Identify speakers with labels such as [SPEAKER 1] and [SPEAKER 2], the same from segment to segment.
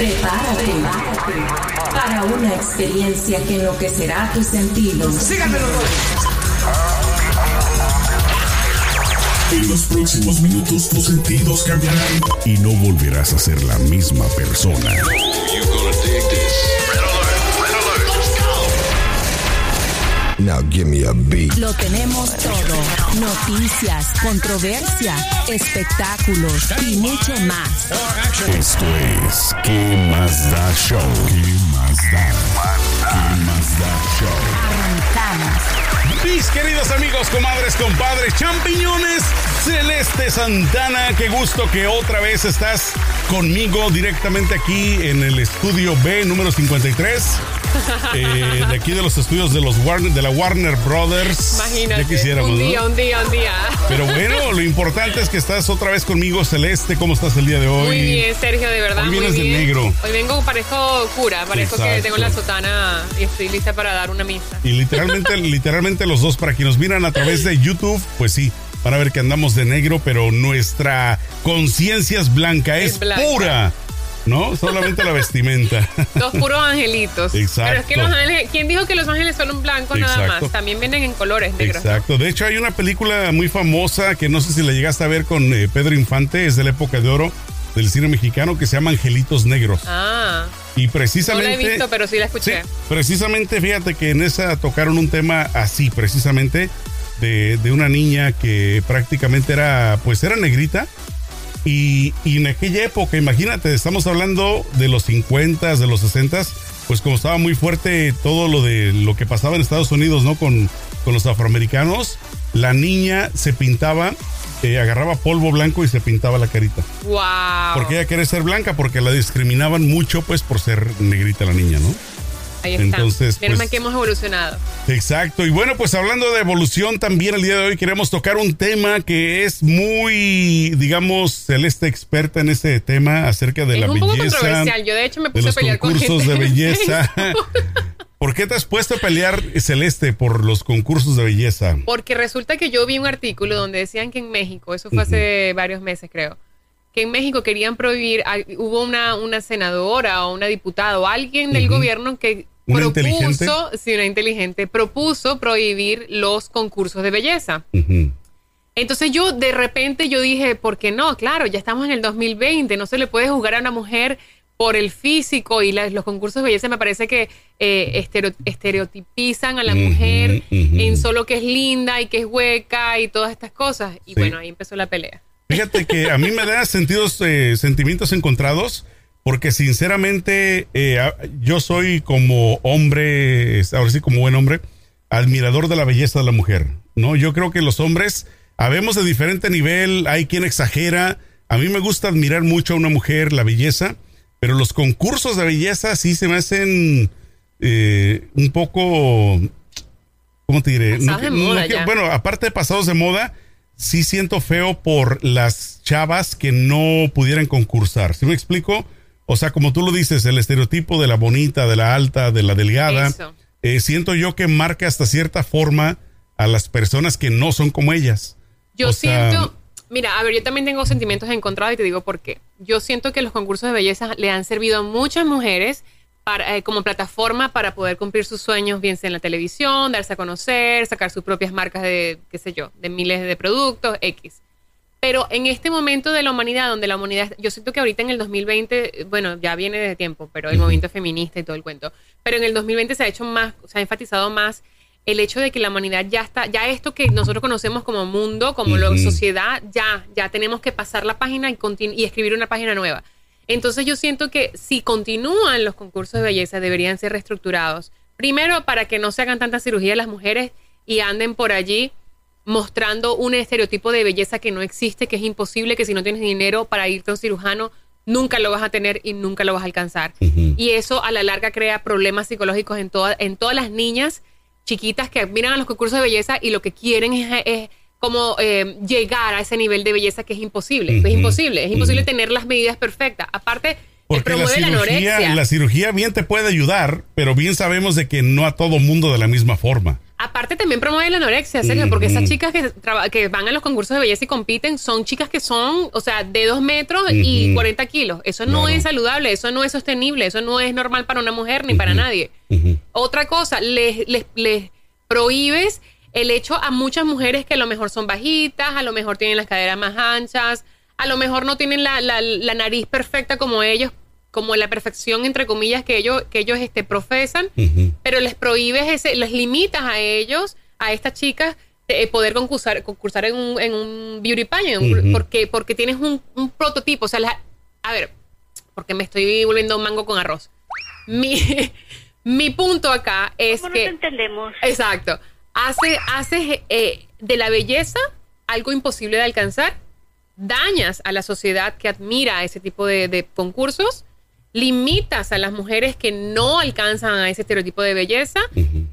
[SPEAKER 1] Prepárate, para una experiencia que enloquecerá tus sentidos.
[SPEAKER 2] Síganmelo.
[SPEAKER 3] En los próximos minutos tus sentidos cambiarán y no volverás a ser la misma persona.
[SPEAKER 4] Now give me a beat.
[SPEAKER 5] Lo tenemos todo. Noticias, controversia, espectáculos y mucho más.
[SPEAKER 3] Esto es ¿Qué más da show? ¿Qué más da? ¿Qué más da show?
[SPEAKER 5] Arrancamos.
[SPEAKER 6] Mis queridos amigos, comadres, compadres, champiñones, Celeste Santana, qué gusto que otra vez estás conmigo directamente aquí en el estudio B número 53. eh, de aquí de los estudios de los Warner, de la Warner Brothers.
[SPEAKER 7] Imagínate.
[SPEAKER 6] Ya quisiéramos,
[SPEAKER 7] un
[SPEAKER 6] ¿no?
[SPEAKER 7] día, un día, un día.
[SPEAKER 6] Pero bueno, lo importante es que estás otra vez conmigo, Celeste. ¿Cómo estás el día de hoy?
[SPEAKER 7] Muy bien, Sergio, de verdad.
[SPEAKER 6] Hoy vienes
[SPEAKER 7] muy
[SPEAKER 6] de
[SPEAKER 7] bien.
[SPEAKER 6] negro.
[SPEAKER 7] Hoy vengo, parezco cura, parezco que tengo la sotana y estoy lista para dar una misa.
[SPEAKER 6] Y literalmente, literalmente los dos, para quienes nos miran a través de YouTube, pues sí, van a ver que andamos de negro, pero nuestra conciencia es blanca, es,
[SPEAKER 7] Es blanca.
[SPEAKER 6] pura. ¿No? Solamente la vestimenta.
[SPEAKER 7] Dos puros angelitos.
[SPEAKER 6] Exacto.
[SPEAKER 7] Pero es que los ángeles, ¿quién dijo que los ángeles son blancos nada
[SPEAKER 6] Exacto.
[SPEAKER 7] más? También vienen en colores negros.
[SPEAKER 6] Exacto. De hecho, hay una película muy famosa que no sé si la llegaste a ver con eh, Pedro Infante, es de la época de oro del cine mexicano, que se llama Angelitos Negros.
[SPEAKER 7] Ah,
[SPEAKER 6] Y
[SPEAKER 7] no la
[SPEAKER 6] precisamente.
[SPEAKER 7] he visto, pero sí la
[SPEAKER 6] Sí,
[SPEAKER 7] escuché.
[SPEAKER 6] precisamente fíjate que en esa tocaron un tema así, precisamente, de, de una niña que prácticamente era, pues era negrita. Y, y en aquella época, imagínate, estamos hablando de los 50, de los 60, pues como estaba muy fuerte todo lo de lo que pasaba en Estados Unidos, ¿no? Con, con los afroamericanos, la niña se pintaba, eh, agarraba polvo blanco y se pintaba la carita.
[SPEAKER 7] Wow.
[SPEAKER 6] Porque ella quería ser blanca, porque la discriminaban mucho, pues por ser negrita la niña, ¿no?
[SPEAKER 7] Ahí está.
[SPEAKER 6] entonces,
[SPEAKER 7] Menos
[SPEAKER 6] pues-
[SPEAKER 7] que hemos evolucionado.
[SPEAKER 6] Exacto. Y bueno, pues hablando de evolución, también el día de hoy queremos tocar un tema que es muy, digamos, Celeste experta en ese tema acerca de
[SPEAKER 7] es
[SPEAKER 6] la
[SPEAKER 7] un poco
[SPEAKER 6] belleza.
[SPEAKER 7] controversial. Yo de hecho me puse a
[SPEAKER 6] los
[SPEAKER 7] pelear con
[SPEAKER 6] concursos
[SPEAKER 7] gente
[SPEAKER 6] de belleza. ¿Por qué te has puesto a pelear, Celeste, por los concursos de belleza?
[SPEAKER 7] Porque resulta que yo vi un artículo donde decían que en México, eso fue hace varios meses creo, que en México querían prohibir, ah, hubo una, una senadora o una diputada o alguien del gobierno que
[SPEAKER 6] ¿Una
[SPEAKER 7] propuso,
[SPEAKER 6] inteligente?
[SPEAKER 7] sí, una inteligente, propuso prohibir los concursos de belleza. Entonces yo de repente yo dije, ¿por qué no? Claro, ya estamos en el 2020, no se le puede juzgar a una mujer por el físico y la- los concursos de belleza me parece que eh, estereo- estereotipizan a la mujer en solo que es linda y que es hueca y todas estas cosas. Y
[SPEAKER 6] Sí.
[SPEAKER 7] bueno, ahí empezó la pelea.
[SPEAKER 6] Fíjate que a mí me da sentidos, eh, sentimientos encontrados, porque sinceramente eh, yo soy como hombre, ahora sí como buen hombre, admirador de la belleza de la mujer, ¿no? Yo creo que los hombres, habemos de diferente nivel, hay quien exagera, a mí me gusta admirar mucho a una mujer, la belleza, pero los concursos de belleza sí se me hacen eh, un poco, ¿cómo te diré?
[SPEAKER 7] Pasados de moda ya.
[SPEAKER 6] bueno, aparte de pasados de moda, sí siento feo por las chavas que no pudieran concursar. ¿Sí me explico? O sea, como tú lo dices, el estereotipo de la bonita, de la alta, de la delgada, eh, siento yo que marca hasta cierta forma a las personas que no son como ellas.
[SPEAKER 7] Yo
[SPEAKER 6] O sea,
[SPEAKER 7] siento, mira, a ver, yo también tengo sentimientos encontrados y te digo por qué. Yo siento que los concursos de belleza le han servido a muchas mujeres para, eh, como plataforma para poder cumplir sus sueños, bien sea en la televisión, darse a conocer, sacar sus propias marcas de, qué sé yo, de miles de productos, X. Pero en este momento de la humanidad, donde la humanidad, yo siento que ahorita en el 2020, eh, bueno, ya viene desde tiempo, pero el movimiento feminista y todo el cuento, pero en el 2020 se ha hecho más, se ha enfatizado más el hecho de que la humanidad ya está, ya esto que nosotros conocemos como mundo, como
[SPEAKER 6] Ujú.
[SPEAKER 7] sociedad, ya, ya tenemos que pasar la página y, y escribir una página nueva. Entonces yo siento que si continúan los concursos de belleza deberían ser reestructurados. Primero para que no se hagan tantas cirugías las mujeres y anden por allí mostrando un estereotipo de belleza que no existe, que es imposible, que si no tienes dinero para irte a un cirujano, nunca lo vas a tener y nunca lo vas a alcanzar. Y eso a la larga crea problemas psicológicos en, toda- en todas las niñas chiquitas que miran a los concursos de belleza y lo que quieren es, es como eh, llegar a ese nivel de belleza que es imposible. Es imposible, es imposible tener las medidas perfectas. Aparte,
[SPEAKER 6] Porque la cirugía, la cirugía bien te puede ayudar, pero bien sabemos de que no a todo mundo de la misma forma.
[SPEAKER 7] Aparte también promueve la anorexia, Sergio, porque esas chicas que, van a los concursos de belleza y compiten son chicas que son, o sea, de dos metros y
[SPEAKER 6] Ujú.
[SPEAKER 7] 40 kilos. Eso no es saludable, eso no es sostenible, eso no es normal para una mujer ni para nadie. Otra cosa, les, les, les prohíbes el hecho a muchas mujeres que a lo mejor son bajitas, a lo mejor tienen las caderas más anchas, a lo mejor no tienen la, la- la nariz perfecta como ellos, como la perfección entre comillas que ellos, que ellos este, profesan, pero les prohíbes ese, les limitas a ellos, a estas chicas, eh, poder concursar, concursar en un, en un beauty pageant, porque, porque tienes un, un prototipo, o sea, la- a ver, porque me estoy volviendo un mango con arroz. Mi, mi punto acá es
[SPEAKER 2] ¿Cómo
[SPEAKER 7] que...
[SPEAKER 2] nos entendemos?
[SPEAKER 7] Exacto. Hace, haces eh, de la belleza algo imposible de alcanzar, dañas a la sociedad que admira ese tipo de, de concursos, limitas a las mujeres que no alcanzan a ese estereotipo de belleza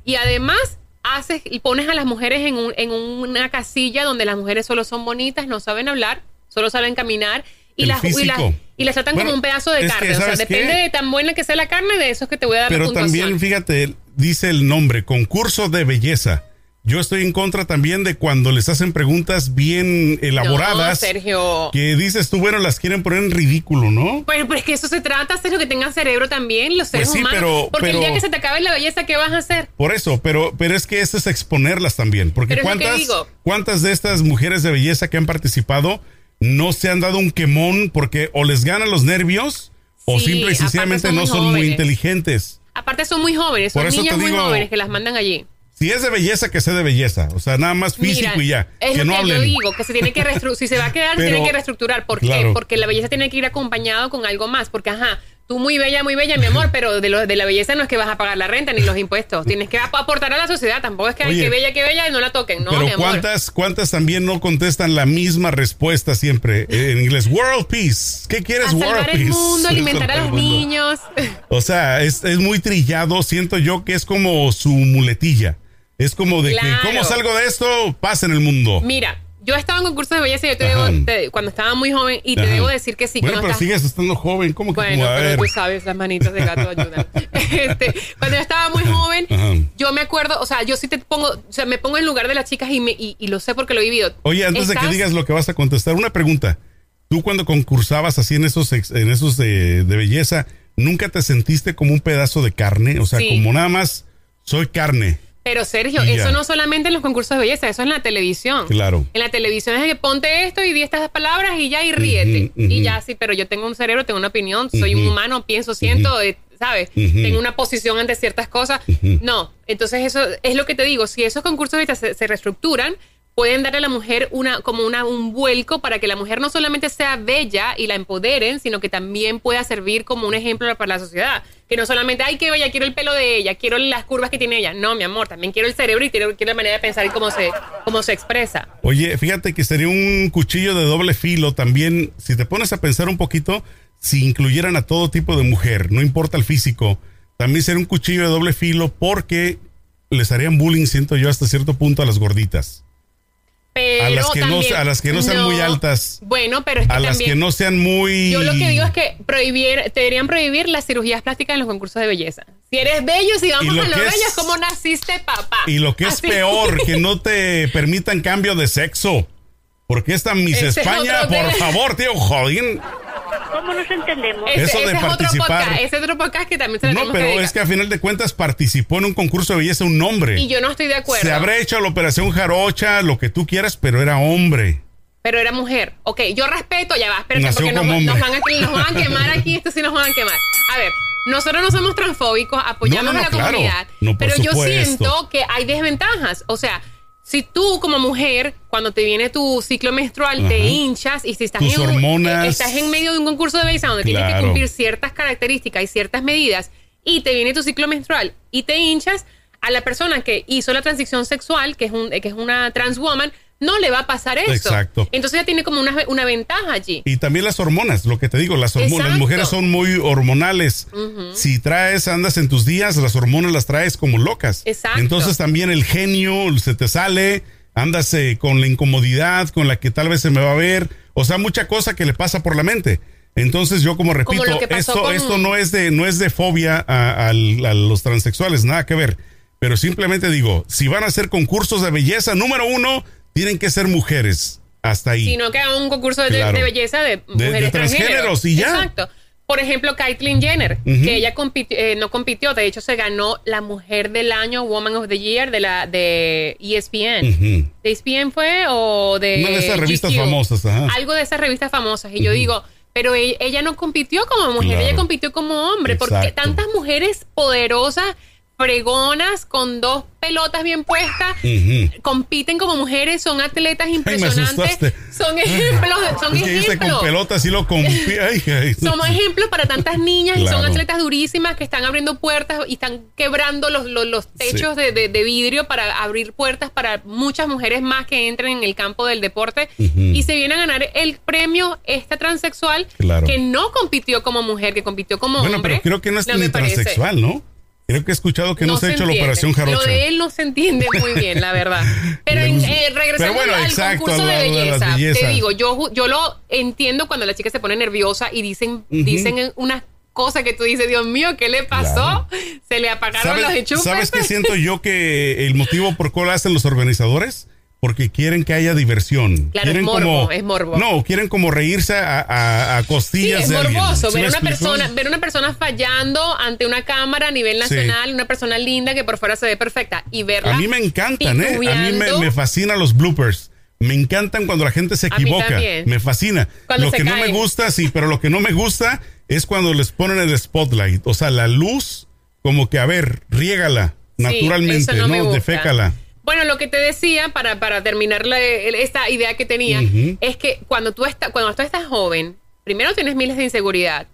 [SPEAKER 7] y además haces y pones a las mujeres en, un- en una casilla donde las mujeres solo son bonitas, no saben hablar, solo saben caminar y, las, y, las, y las tratan
[SPEAKER 6] Bueno,
[SPEAKER 7] como un pedazo de
[SPEAKER 6] que,
[SPEAKER 7] carne. O sea,
[SPEAKER 6] ¿sabes
[SPEAKER 7] depende
[SPEAKER 6] qué?
[SPEAKER 7] de tan buena que sea la carne, de eso es que te voy a dar la
[SPEAKER 6] Pero
[SPEAKER 7] puntuación.
[SPEAKER 6] también, fíjate, dice el nombre, concurso de belleza. Yo estoy en contra también de cuando les hacen preguntas bien elaboradas.
[SPEAKER 7] No, Sergio.
[SPEAKER 6] Que dices tú, bueno, las quieren poner en ridículo, ¿no?
[SPEAKER 7] Bueno, pero es que eso se trata, Sergio, que tengan cerebro también, los seres
[SPEAKER 6] Pues sí,
[SPEAKER 7] humanos.
[SPEAKER 6] pero-
[SPEAKER 7] porque
[SPEAKER 6] pero-
[SPEAKER 7] el día que se te acabe la belleza, ¿qué vas a hacer?
[SPEAKER 6] Por eso, pero, pero es que eso es exponerlas también. Porque
[SPEAKER 7] Pero
[SPEAKER 6] cuántas, cuántas de estas mujeres de belleza que han participado no se han dado un quemón porque o les ganan los nervios o simple y sencillamente
[SPEAKER 7] son
[SPEAKER 6] no son muy inteligentes.
[SPEAKER 7] Aparte son muy jóvenes, son niñas muy jóvenes que las mandan allí.
[SPEAKER 6] Si es de belleza, que sea de belleza. O sea, nada más físico
[SPEAKER 7] Mira,
[SPEAKER 6] y ya.
[SPEAKER 7] Es
[SPEAKER 6] que
[SPEAKER 7] lo
[SPEAKER 6] no
[SPEAKER 7] que
[SPEAKER 6] hablen.
[SPEAKER 7] yo digo, que se tiene que si se va a quedar, se tiene que reestructurar. ¿Por qué?
[SPEAKER 6] Claro.
[SPEAKER 7] Porque la belleza tiene que ir acompañado con algo más. Porque, ajá, tú muy bella, muy bella, mi amor, pero de, lo, de la belleza no es que vas a pagar la renta ni los impuestos. Tienes que ap- aportar a la sociedad. Tampoco es que, ay,
[SPEAKER 6] Oye,
[SPEAKER 7] qué bella, qué bella, y no la toquen. No, mi amor.
[SPEAKER 6] ¿cuántas, ¿cuántas también no contestan la misma respuesta siempre en inglés? World Peace. ¿Qué quieres,
[SPEAKER 7] a
[SPEAKER 6] World
[SPEAKER 7] salvar
[SPEAKER 6] Peace?
[SPEAKER 7] el mundo, alimentar a los niños.
[SPEAKER 6] O sea, es, es muy trillado. Siento yo que es como su muletilla. Es como de
[SPEAKER 7] Claro.
[SPEAKER 6] que, ¿cómo salgo de esto? Pasa en el mundo.
[SPEAKER 7] Mira, yo estaba en concursos de belleza y yo te
[SPEAKER 6] Ajá.
[SPEAKER 7] debo, te- cuando estaba muy joven y te
[SPEAKER 6] Ajá.
[SPEAKER 7] debo decir que sí.
[SPEAKER 6] Bueno,
[SPEAKER 7] cuando
[SPEAKER 6] pero
[SPEAKER 7] estás-
[SPEAKER 6] sigues estando joven. ¿Cómo que
[SPEAKER 7] Bueno,
[SPEAKER 6] como,
[SPEAKER 7] pero tú sabes, las manitas de gato ayudan. Este, cuando yo estaba muy joven,
[SPEAKER 6] Ajá.
[SPEAKER 7] yo me acuerdo, o sea, yo sí te pongo, o sea, me pongo en lugar de las chicas y, me, y, y lo sé porque lo he vivido.
[SPEAKER 6] Oye, antes de que digas lo que vas a contestar, una pregunta. Tú cuando concursabas así en esos, en esos de, de belleza, ¿nunca te sentiste como un pedazo de carne? O sea,
[SPEAKER 7] Sí.
[SPEAKER 6] como nada más soy carne.
[SPEAKER 7] Pero Sergio, eso no solamente en los concursos de belleza, eso es en la televisión.
[SPEAKER 6] Claro.
[SPEAKER 7] En la televisión es que ponte esto y di estas palabras y ya y ríete. Y ya sí, pero yo tengo un cerebro, tengo una opinión, soy un humano, pienso, siento, eh, ¿sabes? Tengo una posición ante ciertas cosas. No, entonces eso es lo que te digo, si esos concursos ahorita se, se reestructuran, pueden darle a la mujer una como una, un vuelco para que la mujer no solamente sea bella y la empoderen, sino que también pueda servir como un ejemplo para la sociedad. Que no solamente, ay, qué bella, quiero el pelo de ella, quiero las curvas que tiene ella. No, mi amor, también quiero el cerebro y quiero, quiero la manera de pensar y cómo se, cómo se expresa.
[SPEAKER 6] Oye, fíjate que sería un cuchillo de doble filo también, si te pones a pensar un poquito, si incluyeran a todo tipo de mujer, no importa el físico, también sería un cuchillo de doble filo porque les harían bullying, siento yo, hasta cierto punto a las gorditas.
[SPEAKER 7] Pero
[SPEAKER 6] A las que no- a las que no sean muy altas.
[SPEAKER 7] Bueno, pero es que
[SPEAKER 6] A las que no sean muy...
[SPEAKER 7] Yo lo que digo es que prohibir, te deberían prohibir las cirugías plásticas en los concursos de belleza. Si eres bello, si vamos
[SPEAKER 6] lo
[SPEAKER 7] a lo bello, es como naciste, papá.
[SPEAKER 6] Y lo que es peor, que no te permitan cambio de sexo. Porque esta Miss España, por favor, tío, jodín.
[SPEAKER 2] ¿Cómo nos entendemos?
[SPEAKER 7] Ese,
[SPEAKER 6] eso de
[SPEAKER 7] ese es otro
[SPEAKER 6] participar.
[SPEAKER 7] podcast, ese es otro podcast que también se
[SPEAKER 6] No, pero es que a final de cuentas participó en un concurso de belleza un hombre.
[SPEAKER 7] Y yo no estoy de acuerdo.
[SPEAKER 6] Se habrá hecho la operación jarocha, lo que tú quieras, pero era hombre.
[SPEAKER 7] Pero era mujer. Ok, yo respeto, ya va, espérate,
[SPEAKER 6] Nació
[SPEAKER 7] porque nos,
[SPEAKER 6] como
[SPEAKER 7] nos
[SPEAKER 6] hombre.
[SPEAKER 7] van a, nos van a quemar aquí, esto sí nos van a quemar. A ver, nosotros no somos transfóbicos, apoyamos
[SPEAKER 6] No, no, no,
[SPEAKER 7] a la
[SPEAKER 6] claro.
[SPEAKER 7] comunidad, pero yo siento que hay desventajas. O sea, si tú como mujer, cuando te viene tu ciclo menstrual, te hinchas y si estás,
[SPEAKER 6] Tus
[SPEAKER 7] en, un-
[SPEAKER 6] hormonas.
[SPEAKER 7] eh, estás en medio de un concurso de belleza donde tienes que cumplir ciertas características y ciertas medidas y te viene tu ciclo menstrual y te hinchas, a la persona que hizo la transición sexual, que es, un, que es una trans woman, no le va a pasar eso.
[SPEAKER 6] Exacto.
[SPEAKER 7] Entonces ya tiene como una, una ventaja allí.
[SPEAKER 6] Y también las hormonas, lo que te digo, las hormonas, las mujeres son muy hormonales. Si traes, andas en tus días, las hormonas las traes como locas.
[SPEAKER 7] Exacto.
[SPEAKER 6] Entonces también el genio se te sale, andas eh, con la incomodidad, con la que tal vez se me va a ver, o sea, mucha cosa que le pasa por la mente. Entonces yo como repito,
[SPEAKER 7] Como
[SPEAKER 6] esto,
[SPEAKER 7] con-
[SPEAKER 6] esto no es de, no es de fobia a los transexuales, nada que ver. Pero simplemente digo, si van a hacer concursos de belleza, número uno, tienen que ser mujeres. Hasta ahí.
[SPEAKER 7] Sino que hagan un concurso de,
[SPEAKER 6] Claro.
[SPEAKER 7] de belleza de mujeres
[SPEAKER 6] de transgéneros y ya.
[SPEAKER 7] Exacto. Por ejemplo, Caitlyn Jenner, que ella eh, no compitió, de hecho se ganó la mujer del año, Woman of the Year de la de ESPN. ¿De ESPN fue o de
[SPEAKER 6] Una de esas revistas
[SPEAKER 7] GQ?
[SPEAKER 6] famosas, ajá.
[SPEAKER 7] Algo de esas revistas famosas. Y yo digo, pero e- ella no compitió como mujer,
[SPEAKER 6] Claro.
[SPEAKER 7] ella compitió como hombre. Porque tantas mujeres poderosas, fregonas, con dos pelotas bien puestas, compiten como mujeres, son atletas impresionantes. Son ejemplos, son
[SPEAKER 6] Es que dice con
[SPEAKER 7] ejemplos.
[SPEAKER 6] pelotas y lo ay, ay.
[SPEAKER 7] Ejemplos para tantas niñas y son atletas durísimas que están abriendo puertas y están quebrando los, los, los techos
[SPEAKER 6] Sí.
[SPEAKER 7] de, de- de vidrio para abrir puertas para muchas mujeres más que entren en el campo del deporte y se viene a ganar el premio esta transexual
[SPEAKER 6] Claro.
[SPEAKER 7] que no compitió como mujer, que compitió como
[SPEAKER 6] Bueno,
[SPEAKER 7] hombre.
[SPEAKER 6] pero creo que no es
[SPEAKER 7] me
[SPEAKER 6] ni
[SPEAKER 7] parece.
[SPEAKER 6] transexual, ¿no? Creo que he escuchado que no, se ha hecho la operación jarocha.
[SPEAKER 7] Lo de él no se entiende muy bien, la verdad. Pero en- eh, regresando
[SPEAKER 6] Pero bueno,
[SPEAKER 7] al
[SPEAKER 6] exacto,
[SPEAKER 7] concurso de
[SPEAKER 6] las
[SPEAKER 7] belleza, te digo, yo, yo lo entiendo cuando la chica se pone nerviosa y dicen, dicen unas cosas que tú dices, Dios mío, ¿qué le pasó? Se le apagaron los
[SPEAKER 6] ¿Sabes,
[SPEAKER 7] enchufes.
[SPEAKER 6] ¿Sabes qué siento yo que el motivo por cuál hacen los organizadores? Porque quieren que haya diversión.
[SPEAKER 7] Claro, es
[SPEAKER 6] quieren
[SPEAKER 7] morbo,
[SPEAKER 6] como,
[SPEAKER 7] es morbo.
[SPEAKER 6] No, quieren como reírse a, a- a
[SPEAKER 7] Sí,
[SPEAKER 6] costillas
[SPEAKER 7] es
[SPEAKER 6] de alguien.
[SPEAKER 7] morboso
[SPEAKER 6] ¿Sí
[SPEAKER 7] ver una
[SPEAKER 6] explico?
[SPEAKER 7] persona, ver una persona fallando ante una cámara a nivel
[SPEAKER 6] Sí.
[SPEAKER 7] nacional, una persona linda que por fuera se ve perfecta y verla.
[SPEAKER 6] A mí me encantan, ¿eh? A mí me, me fascinan los bloopers. Me encantan cuando la gente se equivoca. Me fascina.
[SPEAKER 7] Cuando
[SPEAKER 6] lo que no me gusta, sí, pero lo que no me gusta es cuando les ponen el spotlight. O sea, la luz, como que, a ver, riégala
[SPEAKER 7] Sí,
[SPEAKER 6] naturalmente, ¿no? Defécala.
[SPEAKER 7] Bueno, lo que te decía, para, para terminar la- esta idea que tenía, es que cuando tú, estás cuando tú estás joven, primero tienes miles de inseguridad.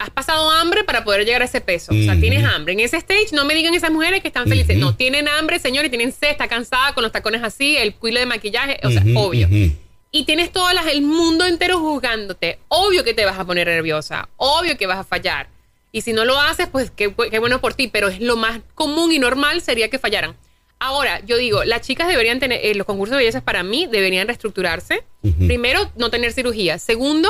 [SPEAKER 7] Has pasado hambre para poder llegar a ese peso. O sea, tienes hambre. En ese stage, no me digan esas mujeres que están felices. No, tienen hambre, señor, y tienen sed, está cansada con los tacones así, el cuilo de maquillaje, o sea, obvio. Y tienes todo las- el mundo entero juzgándote. Obvio que te vas a poner nerviosa. Obvio que vas a fallar. Y si no lo haces, pues qué, qué bueno por ti. Pero es lo más común y normal sería que fallaran. Ahora, yo digo, las chicas deberían tener, eh, los concursos de belleza para mí deberían reestructurarse. Primero, no tener cirugía. Segundo,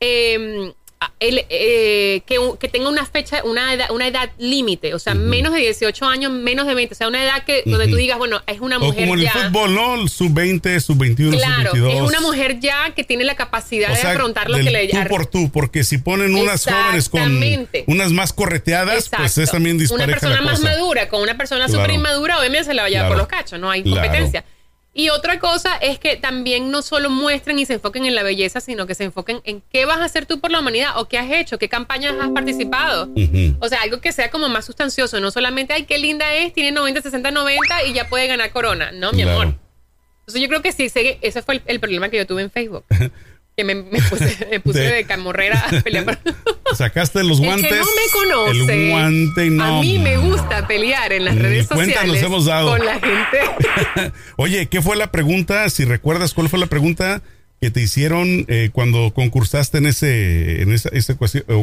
[SPEAKER 7] eh, el, eh, que, que tenga una fecha, una edad, una edad límite. O sea, menos de 18 años, menos de 20. O sea, una edad que donde tú
[SPEAKER 6] Ujú.
[SPEAKER 7] digas, bueno, es una
[SPEAKER 6] O
[SPEAKER 7] mujer
[SPEAKER 6] como en el fútbol, ¿no? El Sub-20, sub-21,
[SPEAKER 7] Claro,
[SPEAKER 6] sub-22.
[SPEAKER 7] es una mujer ya que tiene la capacidad
[SPEAKER 6] O sea,
[SPEAKER 7] de afrontar lo que le
[SPEAKER 6] tú por tú, porque si ponen unas jóvenes con unas más correteadas, pues es también
[SPEAKER 7] Una
[SPEAKER 6] dispareja
[SPEAKER 7] persona
[SPEAKER 6] la
[SPEAKER 7] más madura con una persona
[SPEAKER 6] Claro.
[SPEAKER 7] súper inmadura, obviamente se la va a llevar
[SPEAKER 6] Claro.
[SPEAKER 7] por los cachos, no hay
[SPEAKER 6] Claro.
[SPEAKER 7] Y otra cosa es que también no solo muestren y se enfoquen en la belleza, sino que se enfoquen en qué vas a hacer tú por la humanidad o qué has hecho, qué campañas has participado. O sea, algo que sea como más sustancioso, no solamente, ay, qué linda es, tiene 90, 60, 90 y ya puede ganar corona. No, mi
[SPEAKER 6] Claro.
[SPEAKER 7] amor. Entonces yo creo que sí, ese fue el, el problema que yo tuve en Facebook. Que me, me puse, me puse
[SPEAKER 6] De-
[SPEAKER 7] de, camorrera a pelear.
[SPEAKER 6] Sacaste los
[SPEAKER 7] El
[SPEAKER 6] guantes.
[SPEAKER 7] que no me conoce.
[SPEAKER 6] El guante no.
[SPEAKER 7] A mí me gusta pelear en las
[SPEAKER 6] Ni
[SPEAKER 7] redes sociales
[SPEAKER 6] nos hemos dado.
[SPEAKER 7] con la gente.
[SPEAKER 6] Oye, ¿qué fue la pregunta? Si recuerdas, ¿cuál fue la pregunta que te hicieron eh, cuando concursaste en ese en esa, esa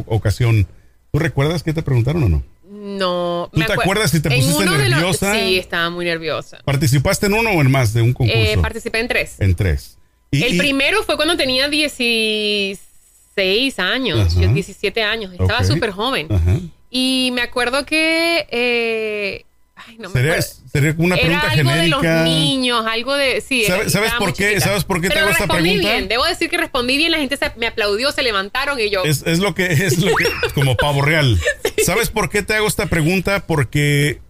[SPEAKER 6] ocasión? ¿Tú recuerdas qué te preguntaron o no?
[SPEAKER 7] No.
[SPEAKER 6] ¿Tú
[SPEAKER 7] me
[SPEAKER 6] te
[SPEAKER 7] acuer-
[SPEAKER 6] acuerdas si te pusiste
[SPEAKER 7] los-
[SPEAKER 6] nerviosa?
[SPEAKER 7] sí, estaba muy nerviosa.
[SPEAKER 6] ¿Participaste en uno o en más de un concurso?
[SPEAKER 7] Eh, participé en tres.
[SPEAKER 6] en tres. Y-
[SPEAKER 7] el
[SPEAKER 6] y-
[SPEAKER 7] primero fue cuando tenía 16 años,
[SPEAKER 6] Ajá.
[SPEAKER 7] yo 17 años. Estaba súper joven.
[SPEAKER 6] Ajá.
[SPEAKER 7] Y me acuerdo que. eh, ay, no me
[SPEAKER 6] Sería, sería una
[SPEAKER 7] Era
[SPEAKER 6] pregunta
[SPEAKER 7] algo
[SPEAKER 6] genérica.
[SPEAKER 7] de los niños, algo de. Sí,
[SPEAKER 6] ¿Sabe-
[SPEAKER 7] era-
[SPEAKER 6] sabes por qué?
[SPEAKER 7] chiquita.
[SPEAKER 6] ¿Sabes por qué te hago esta
[SPEAKER 7] respondí
[SPEAKER 6] pregunta?
[SPEAKER 7] bien. Debo decir que respondí bien. La gente se, me aplaudió, se levantaron y yo.
[SPEAKER 6] Es, es lo que es lo que como pavo real. ¿Sabes por qué te hago esta pregunta? Porque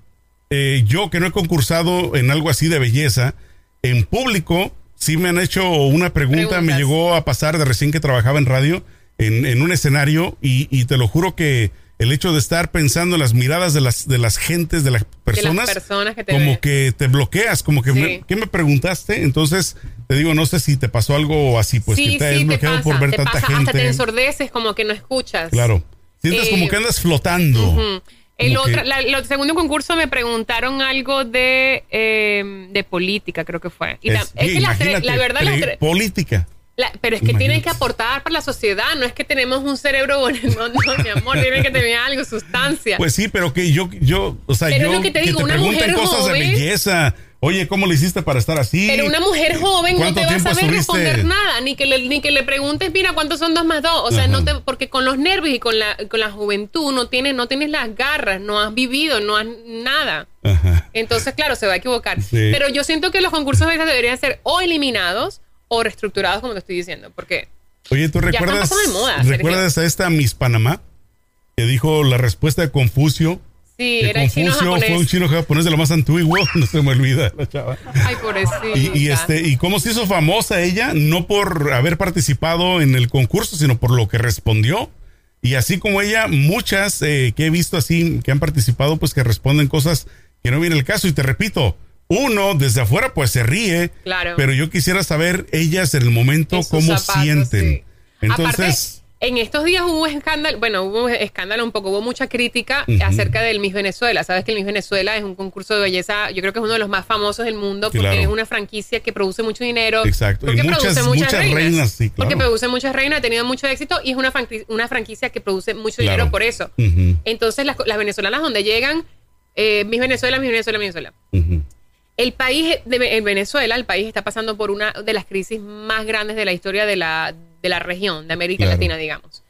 [SPEAKER 6] eh, yo que no he concursado en algo así de belleza, en público sí me han hecho una pregunta, me llegó a pasar de recién que trabajaba en radio, en, en un escenario, y, y te lo juro que el hecho de estar pensando en las miradas de las, de las gentes, de las personas,
[SPEAKER 7] personas que te
[SPEAKER 6] como
[SPEAKER 7] ven.
[SPEAKER 6] que te bloqueas, como que,
[SPEAKER 7] Sí.
[SPEAKER 6] me- ¿qué me preguntaste? Entonces, te digo, no sé si te pasó algo así, pues que te has
[SPEAKER 7] te
[SPEAKER 6] bloqueado por ver
[SPEAKER 7] te
[SPEAKER 6] tanta
[SPEAKER 7] pasa,
[SPEAKER 6] gente.
[SPEAKER 7] Hasta te ensordeces, como que no escuchas.
[SPEAKER 6] Claro. Sientes
[SPEAKER 7] Eh,
[SPEAKER 6] como que andas flotando.
[SPEAKER 7] El otro,
[SPEAKER 6] que-
[SPEAKER 7] la- el segundo concurso me preguntaron algo de, eh, de política, creo que fue. Y la-
[SPEAKER 6] Es-
[SPEAKER 7] es, que la, verdad, la
[SPEAKER 6] pre-
[SPEAKER 7] tre-
[SPEAKER 6] política.
[SPEAKER 7] la- pero es que
[SPEAKER 6] Imagínate.
[SPEAKER 7] tienen que aportar para la sociedad, no es que tenemos un cerebro bonito, no, mi amor, tienen que tener algo, sustancia.
[SPEAKER 6] Pues sí, pero que yo, yo, o sea,
[SPEAKER 7] Pero es
[SPEAKER 6] yo
[SPEAKER 7] lo que te digo, una
[SPEAKER 6] pregunten
[SPEAKER 7] mujer
[SPEAKER 6] cosas de
[SPEAKER 7] joven-
[SPEAKER 6] belleza, oye, ¿cómo le hiciste para estar así?
[SPEAKER 7] Pero una mujer joven no
[SPEAKER 6] ¿Cuánto
[SPEAKER 7] te va a saber responder nada, ni que le, ni que le preguntes, mira, ¿cuántos son dos más dos? O sea, no te, porque con los nervios y con la, con la juventud no tienes, no tienes las garras, no has vivido, no has nada.
[SPEAKER 6] Ajá.
[SPEAKER 7] Entonces, claro, se va a equivocar.
[SPEAKER 6] Sí.
[SPEAKER 7] Pero yo siento que los concursos de deberían ser o eliminados o reestructurados, como te estoy diciendo, porque
[SPEAKER 6] Oye, ¿tú recuerdas,
[SPEAKER 7] pasando de moda,
[SPEAKER 6] recuerdas a esta Miss Panamá? Que dijo la respuesta de Confucio.
[SPEAKER 7] Sí,
[SPEAKER 6] que
[SPEAKER 7] era chino
[SPEAKER 6] Confucio fue un chino japonés de lo más antiguo, no se me olvida la chava.
[SPEAKER 7] Ay, pobrecita.
[SPEAKER 6] Y, y este, y cómo se hizo famosa ella, no por haber participado en el concurso, sino por lo que respondió. Y así como ella, muchas eh, que he visto así, que han participado, pues que responden cosas que no viene el caso. Y te repito, uno desde afuera pues se ríe,
[SPEAKER 7] Claro.
[SPEAKER 6] pero yo quisiera saber ellas en el momento
[SPEAKER 7] En
[SPEAKER 6] cómo
[SPEAKER 7] zapatos,
[SPEAKER 6] sienten.
[SPEAKER 7] sí.
[SPEAKER 6] Entonces,
[SPEAKER 7] Aparte, en estos días hubo escándalo, bueno, hubo escándalo un poco, hubo mucha crítica acerca del Miss Venezuela. Sabes que el Miss Venezuela es un concurso de belleza, yo creo que es uno de los más famosos del mundo porque
[SPEAKER 6] Claro.
[SPEAKER 7] es una franquicia que produce mucho dinero.
[SPEAKER 6] Exacto. Y
[SPEAKER 7] Porque
[SPEAKER 6] muchas-
[SPEAKER 7] produce
[SPEAKER 6] muchas reinas, sí, claro.
[SPEAKER 7] Porque produce muchas reinas, ha tenido mucho éxito y es una, franqui- una franquicia que produce mucho
[SPEAKER 6] Claro.
[SPEAKER 7] dinero por eso. Entonces, las, las venezolanas donde llegan, eh, Miss Venezuela, Miss Venezuela, Miss Venezuela. El país de Ve- en Venezuela, el país está pasando por una de las crisis más grandes de la historia de la, de la región, de América
[SPEAKER 6] Claro.
[SPEAKER 7] Latina, digamos.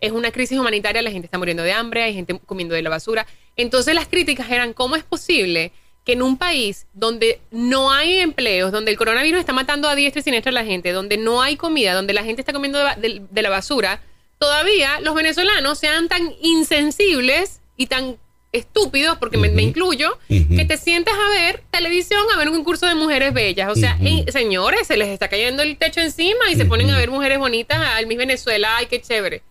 [SPEAKER 7] Es una crisis humanitaria, la gente está muriendo de hambre, hay gente comiendo de la basura. Entonces las críticas eran, ¿cómo es posible que en un país donde no hay empleos, donde el coronavirus está matando a diestra y siniestra a la gente, donde no hay comida, donde la gente está comiendo de, ba- de- de la basura, todavía los venezolanos sean tan insensibles y tan estúpidos, porque me, me incluyo, que te sientas a ver televisión, a ver un concurso de mujeres bellas. O sea, eh, señores, se les está cayendo el techo encima y se ponen a ver mujeres bonitas al Miss Venezuela. Ay, qué chévere.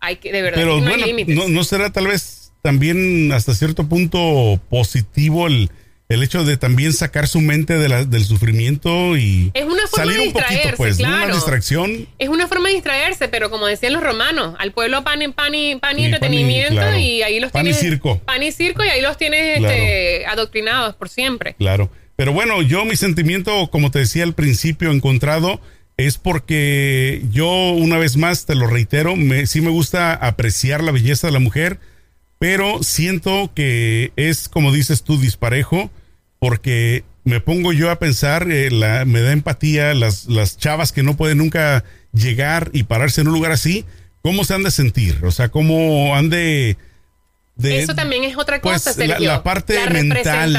[SPEAKER 7] Ay, que de verdad,
[SPEAKER 6] Pero
[SPEAKER 7] no
[SPEAKER 6] bueno,
[SPEAKER 7] hay
[SPEAKER 6] no, ¿no será tal vez también hasta cierto punto positivo el, el hecho de también sacar su mente de la- del sufrimiento y
[SPEAKER 7] Es una forma
[SPEAKER 6] salir
[SPEAKER 7] de
[SPEAKER 6] un poquito, pues, una distracción.
[SPEAKER 7] Es una forma de distraerse, pero como decían los romanos, al pueblo pan y, pan y, pan y
[SPEAKER 6] Y pan y-
[SPEAKER 7] entretenimiento
[SPEAKER 6] claro.
[SPEAKER 7] y ahí los
[SPEAKER 6] Pan y
[SPEAKER 7] tienes.
[SPEAKER 6] circo.
[SPEAKER 7] Pan y circo y ahí los tienes este, adoctrinados por siempre.
[SPEAKER 6] Claro. Pero bueno, yo mi sentimiento, como te decía al principio, encontrado, es porque yo, una vez más, te lo reitero, me, sí me gusta apreciar la belleza de la mujer, pero siento que es, como dices tú, disparejo, porque me pongo yo a pensar, eh, la, me da empatía las, las chavas que no pueden nunca llegar y pararse en un lugar así, ¿cómo se han de sentir? O sea, ¿cómo han de... de-
[SPEAKER 7] Eso también es otra
[SPEAKER 6] pues,
[SPEAKER 7] cosa,
[SPEAKER 6] la,
[SPEAKER 7] Sergio.
[SPEAKER 6] la parte
[SPEAKER 7] La
[SPEAKER 6] mental,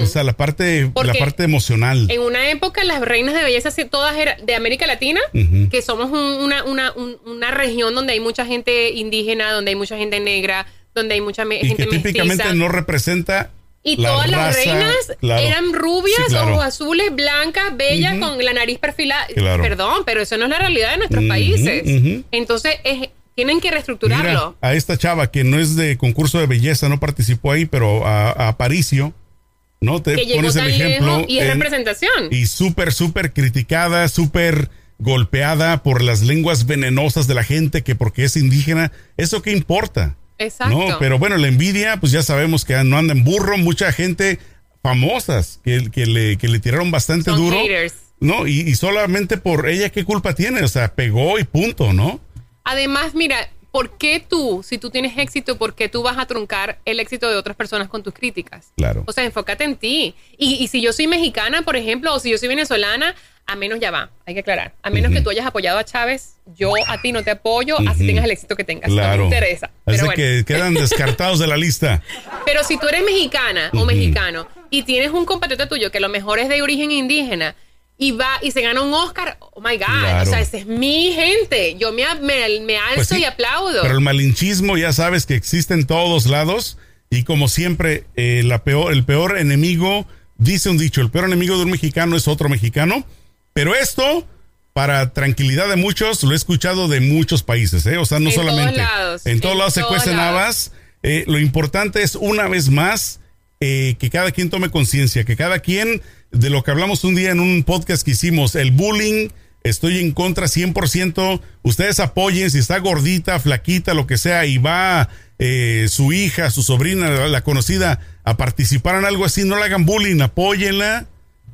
[SPEAKER 6] o sea, la parte, la parte emocional.
[SPEAKER 7] En una época las reinas de belleza todas eran de América Latina, que somos un- una, una, un- una región donde hay mucha gente indígena, donde hay mucha gente negra, donde hay mucha
[SPEAKER 6] y
[SPEAKER 7] gente
[SPEAKER 6] que típicamente
[SPEAKER 7] mestiza.
[SPEAKER 6] no representa
[SPEAKER 7] y
[SPEAKER 6] la
[SPEAKER 7] todas las reinas
[SPEAKER 6] claro.
[SPEAKER 7] eran rubias,
[SPEAKER 6] Sí, claro.
[SPEAKER 7] ojos azules, blancas, bellas, con la nariz perfilada.
[SPEAKER 6] Claro.
[SPEAKER 7] Perdón, pero eso no es la realidad de nuestros países. Entonces, es- tienen que
[SPEAKER 6] Mira,
[SPEAKER 7] reestructurarlo.
[SPEAKER 6] a esta chava que no es de concurso de belleza, no participó ahí, pero a, a Aparicio, ¿no? Te
[SPEAKER 7] que
[SPEAKER 6] pones el ejemplo.
[SPEAKER 7] y es
[SPEAKER 6] en-
[SPEAKER 7] representación.
[SPEAKER 6] y súper, súper criticada, súper golpeada por las lenguas venenosas de la gente, que porque es indígena, ¿eso qué importa?
[SPEAKER 7] Exacto.
[SPEAKER 6] No, pero bueno, la envidia, pues ya sabemos que no anda en burro, mucha gente famosas que, que, le, que le tiraron bastante
[SPEAKER 7] Son
[SPEAKER 6] duro.
[SPEAKER 7] haters.
[SPEAKER 6] No, y, y solamente por ella, ¿qué culpa tiene? O sea, pegó y punto, ¿no?
[SPEAKER 7] Además, mira, ¿por qué tú, si tú tienes éxito, por qué tú vas a truncar el éxito de otras personas con tus críticas?
[SPEAKER 6] Claro.
[SPEAKER 7] O sea, enfócate en ti. Y, y si yo soy mexicana, por ejemplo, o si yo soy venezolana, a menos ya va, hay que aclarar. A menos que tú hayas apoyado a Chávez, yo a ti no te apoyo, así tengas el éxito que tengas. No
[SPEAKER 6] Claro.
[SPEAKER 7] me interesa.
[SPEAKER 6] Así
[SPEAKER 7] bueno.
[SPEAKER 6] que quedan descartados de la lista.
[SPEAKER 7] Pero si tú eres mexicana o mexicano y tienes un compatriota tuyo que a lo mejor es de origen indígena y va y se gana un Oscar, oh my God,
[SPEAKER 6] Claro.
[SPEAKER 7] o sea, esa es mi gente. Yo me, me, me alzo
[SPEAKER 6] Pues sí,
[SPEAKER 7] y aplaudo.
[SPEAKER 6] Pero el malinchismo ya sabes que existe en todos lados y como siempre, eh, la peor, el peor enemigo, dice un dicho, el peor enemigo de un mexicano es otro mexicano. Pero esto, para tranquilidad de muchos, lo he escuchado de muchos países, ¿eh? O sea, no
[SPEAKER 7] En todos
[SPEAKER 6] solamente.
[SPEAKER 7] lados,
[SPEAKER 6] en todos
[SPEAKER 7] en
[SPEAKER 6] lados se
[SPEAKER 7] todos
[SPEAKER 6] cuecen habas. Eh, lo importante es, una vez más, eh, que cada quien tome conciencia, que cada quien, de lo que hablamos un día en un podcast que hicimos, el bullying, estoy en contra 100%. Ustedes apoyen, si está gordita, flaquita, lo que sea, y va eh, su hija, su sobrina, la, la conocida, a participar en algo así, no le hagan bullying, apóyenla,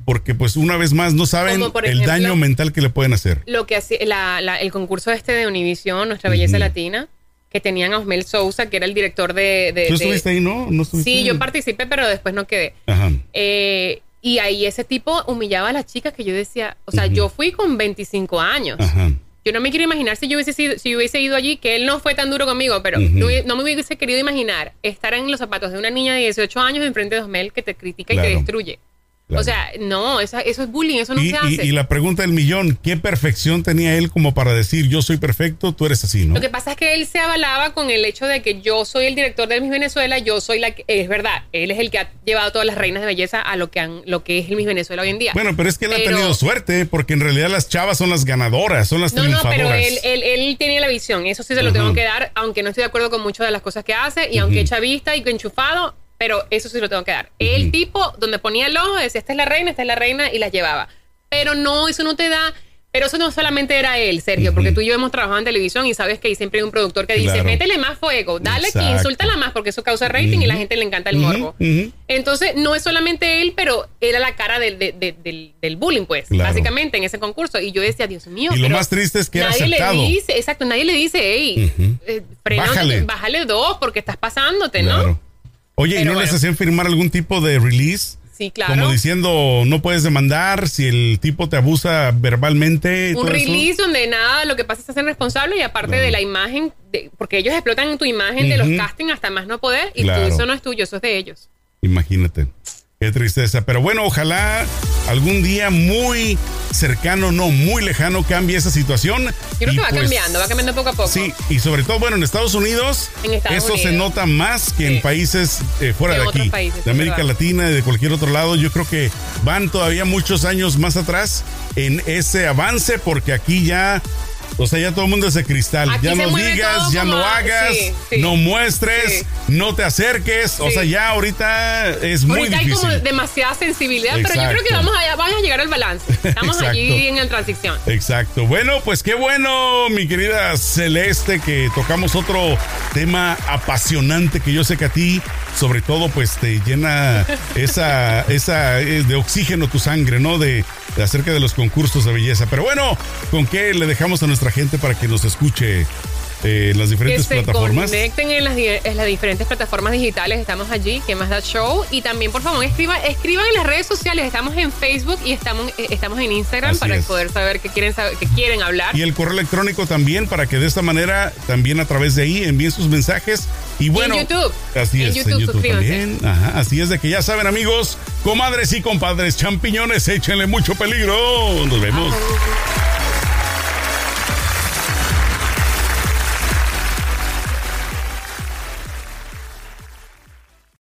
[SPEAKER 6] porque pues una vez más no saben el daño mental que le pueden hacer.
[SPEAKER 7] Lo que hacía la- la- el concurso este de Univision, Nuestra Belleza. Latina, que tenían a Osmel Sousa, que era el director de... de-
[SPEAKER 6] ¿Tú
[SPEAKER 7] de-
[SPEAKER 6] estuviste ahí, no? ¿No estuviste
[SPEAKER 7] Sí,
[SPEAKER 6] ahí?
[SPEAKER 7] yo participé, pero después no quedé.
[SPEAKER 6] Ajá.
[SPEAKER 7] Eh, Y ahí ese tipo humillaba a las chicas que yo decía, o sea, yo fui con 25 años.
[SPEAKER 6] Ajá.
[SPEAKER 7] Yo no me quiero imaginar si yo hubiese sido, si yo hubiese ido allí, que él no fue tan duro conmigo, pero no, me hubiese querido imaginar estar en los zapatos de una niña de 18 años enfrente de Osmel que te critica y te destruye.
[SPEAKER 6] Claro.
[SPEAKER 7] O sea, no, esa- eso es bullying, eso no
[SPEAKER 6] Y,
[SPEAKER 7] se
[SPEAKER 6] y-
[SPEAKER 7] hace.
[SPEAKER 6] y la pregunta del millón, ¿qué perfección tenía él como para decir yo soy perfecto, tú eres así, ¿no?
[SPEAKER 7] Lo que pasa es que él se avalaba con el hecho de que yo soy el director de Miss Venezuela, yo soy la que, es verdad, él es el que ha llevado todas las reinas de belleza a lo que han, lo que es el Miss Venezuela hoy en día.
[SPEAKER 6] Bueno, pero es que él ha tenido suerte, porque en realidad las chavas son las ganadoras, son las
[SPEAKER 7] No, no,
[SPEAKER 6] triunfadoras.
[SPEAKER 7] pero él, él, él tiene la visión, eso sí se lo tengo que dar, aunque no estoy de acuerdo con muchas de las cosas que hace y aunque es chavista y enchufado, pero eso sí lo tengo que dar. El tipo donde ponía el ojo decía, esta es la reina, esta es la reina y las llevaba. Pero no, eso no te da... Pero eso no solamente era él, Sergio, porque tú y yo hemos trabajado en televisión y sabes que hay siempre hay un productor que dice,
[SPEAKER 6] Claro.
[SPEAKER 7] métele más fuego, dale
[SPEAKER 6] Exacto.
[SPEAKER 7] insúltala más, porque eso causa rating y la gente le encanta el
[SPEAKER 6] Ujú,
[SPEAKER 7] morbo. Entonces, no es solamente él, pero era la cara del, de- de- del, del bullying, pues,
[SPEAKER 6] Claro.
[SPEAKER 7] básicamente, en ese concurso. Y yo decía, Dios mío.
[SPEAKER 6] Y lo más triste es que era
[SPEAKER 7] nadie
[SPEAKER 6] aceptado.
[SPEAKER 7] le dice, exacto, nadie le dice, hey, eh, frena,
[SPEAKER 6] Bájale.
[SPEAKER 7] bájale. dos porque estás pasándote, ¿no?
[SPEAKER 6] Oye, ¿y no les hacían firmar algún tipo de release?
[SPEAKER 7] Sí, claro.
[SPEAKER 6] Como diciendo, no puedes demandar si el tipo te abusa verbalmente.
[SPEAKER 7] un
[SPEAKER 6] todo eso.
[SPEAKER 7] release donde nada, lo que pasa es hacer responsable y aparte de la imagen, de- porque ellos explotan tu imagen de los castings hasta más no poder y
[SPEAKER 6] Claro.
[SPEAKER 7] tú, eso no es tuyo, eso es de ellos.
[SPEAKER 6] Imagínate. Qué tristeza. Pero bueno, ojalá algún día muy cercano, no muy lejano, cambie esa situación.
[SPEAKER 7] Yo creo
[SPEAKER 6] Y
[SPEAKER 7] que va
[SPEAKER 6] pues,
[SPEAKER 7] cambiando, va cambiando poco a poco.
[SPEAKER 6] Sí, y sobre todo, bueno, en Estados Unidos,
[SPEAKER 7] En Estados
[SPEAKER 6] eso se nota más que
[SPEAKER 7] Sí.
[SPEAKER 6] en países eh, fuera
[SPEAKER 7] En
[SPEAKER 6] de aquí,
[SPEAKER 7] países,
[SPEAKER 6] de América. Latina y de cualquier otro lado. Yo creo que van todavía muchos años más atrás en ese avance, porque aquí ya. O sea, ya todo el mundo es de cristal.
[SPEAKER 7] Aquí
[SPEAKER 6] ya no digas, ya
[SPEAKER 7] como-
[SPEAKER 6] no hagas,
[SPEAKER 7] sí, sí.
[SPEAKER 6] no muestres,
[SPEAKER 7] Sí.
[SPEAKER 6] no te acerques. O sea, ya ahorita es muy
[SPEAKER 7] Ahorita hay como
[SPEAKER 6] difícil.
[SPEAKER 7] demasiada sensibilidad, pero yo creo que vamos a, llegar al balance. Estamos allí en la transición.
[SPEAKER 6] Exacto. Bueno, pues qué bueno, mi querida Celeste, que tocamos otro tema apasionante que yo sé que a ti, sobre todo, pues te llena esa, esa eh, de oxígeno tu sangre, ¿no? De, de acerca de los concursos de belleza. Pero bueno, ¿con qué le dejamos a nuestra gente para que nos escuche eh, en las
[SPEAKER 7] Que
[SPEAKER 6] diferentes
[SPEAKER 7] se
[SPEAKER 6] plataformas?
[SPEAKER 7] conecten en las, di- en las diferentes plataformas digitales. Estamos allí, que más da show. Y también, por favor, escriban, escriban en las redes sociales. Estamos en Facebook y estamos, eh, estamos en Instagram
[SPEAKER 6] Así
[SPEAKER 7] para
[SPEAKER 6] es.
[SPEAKER 7] poder saber qué quieren, saber, qué quieren hablar.
[SPEAKER 6] Y el correo electrónico también, para que de esta manera, también a través de ahí, envíen sus mensajes. Y bueno,
[SPEAKER 7] YouTube.
[SPEAKER 6] Así
[SPEAKER 7] En
[SPEAKER 6] es,
[SPEAKER 7] YouTube,
[SPEAKER 6] en YouTube también. Ajá, así es de que ya saben, amigos, comadres y compadres, champiñones, échenle mucho peligro. Nos vemos.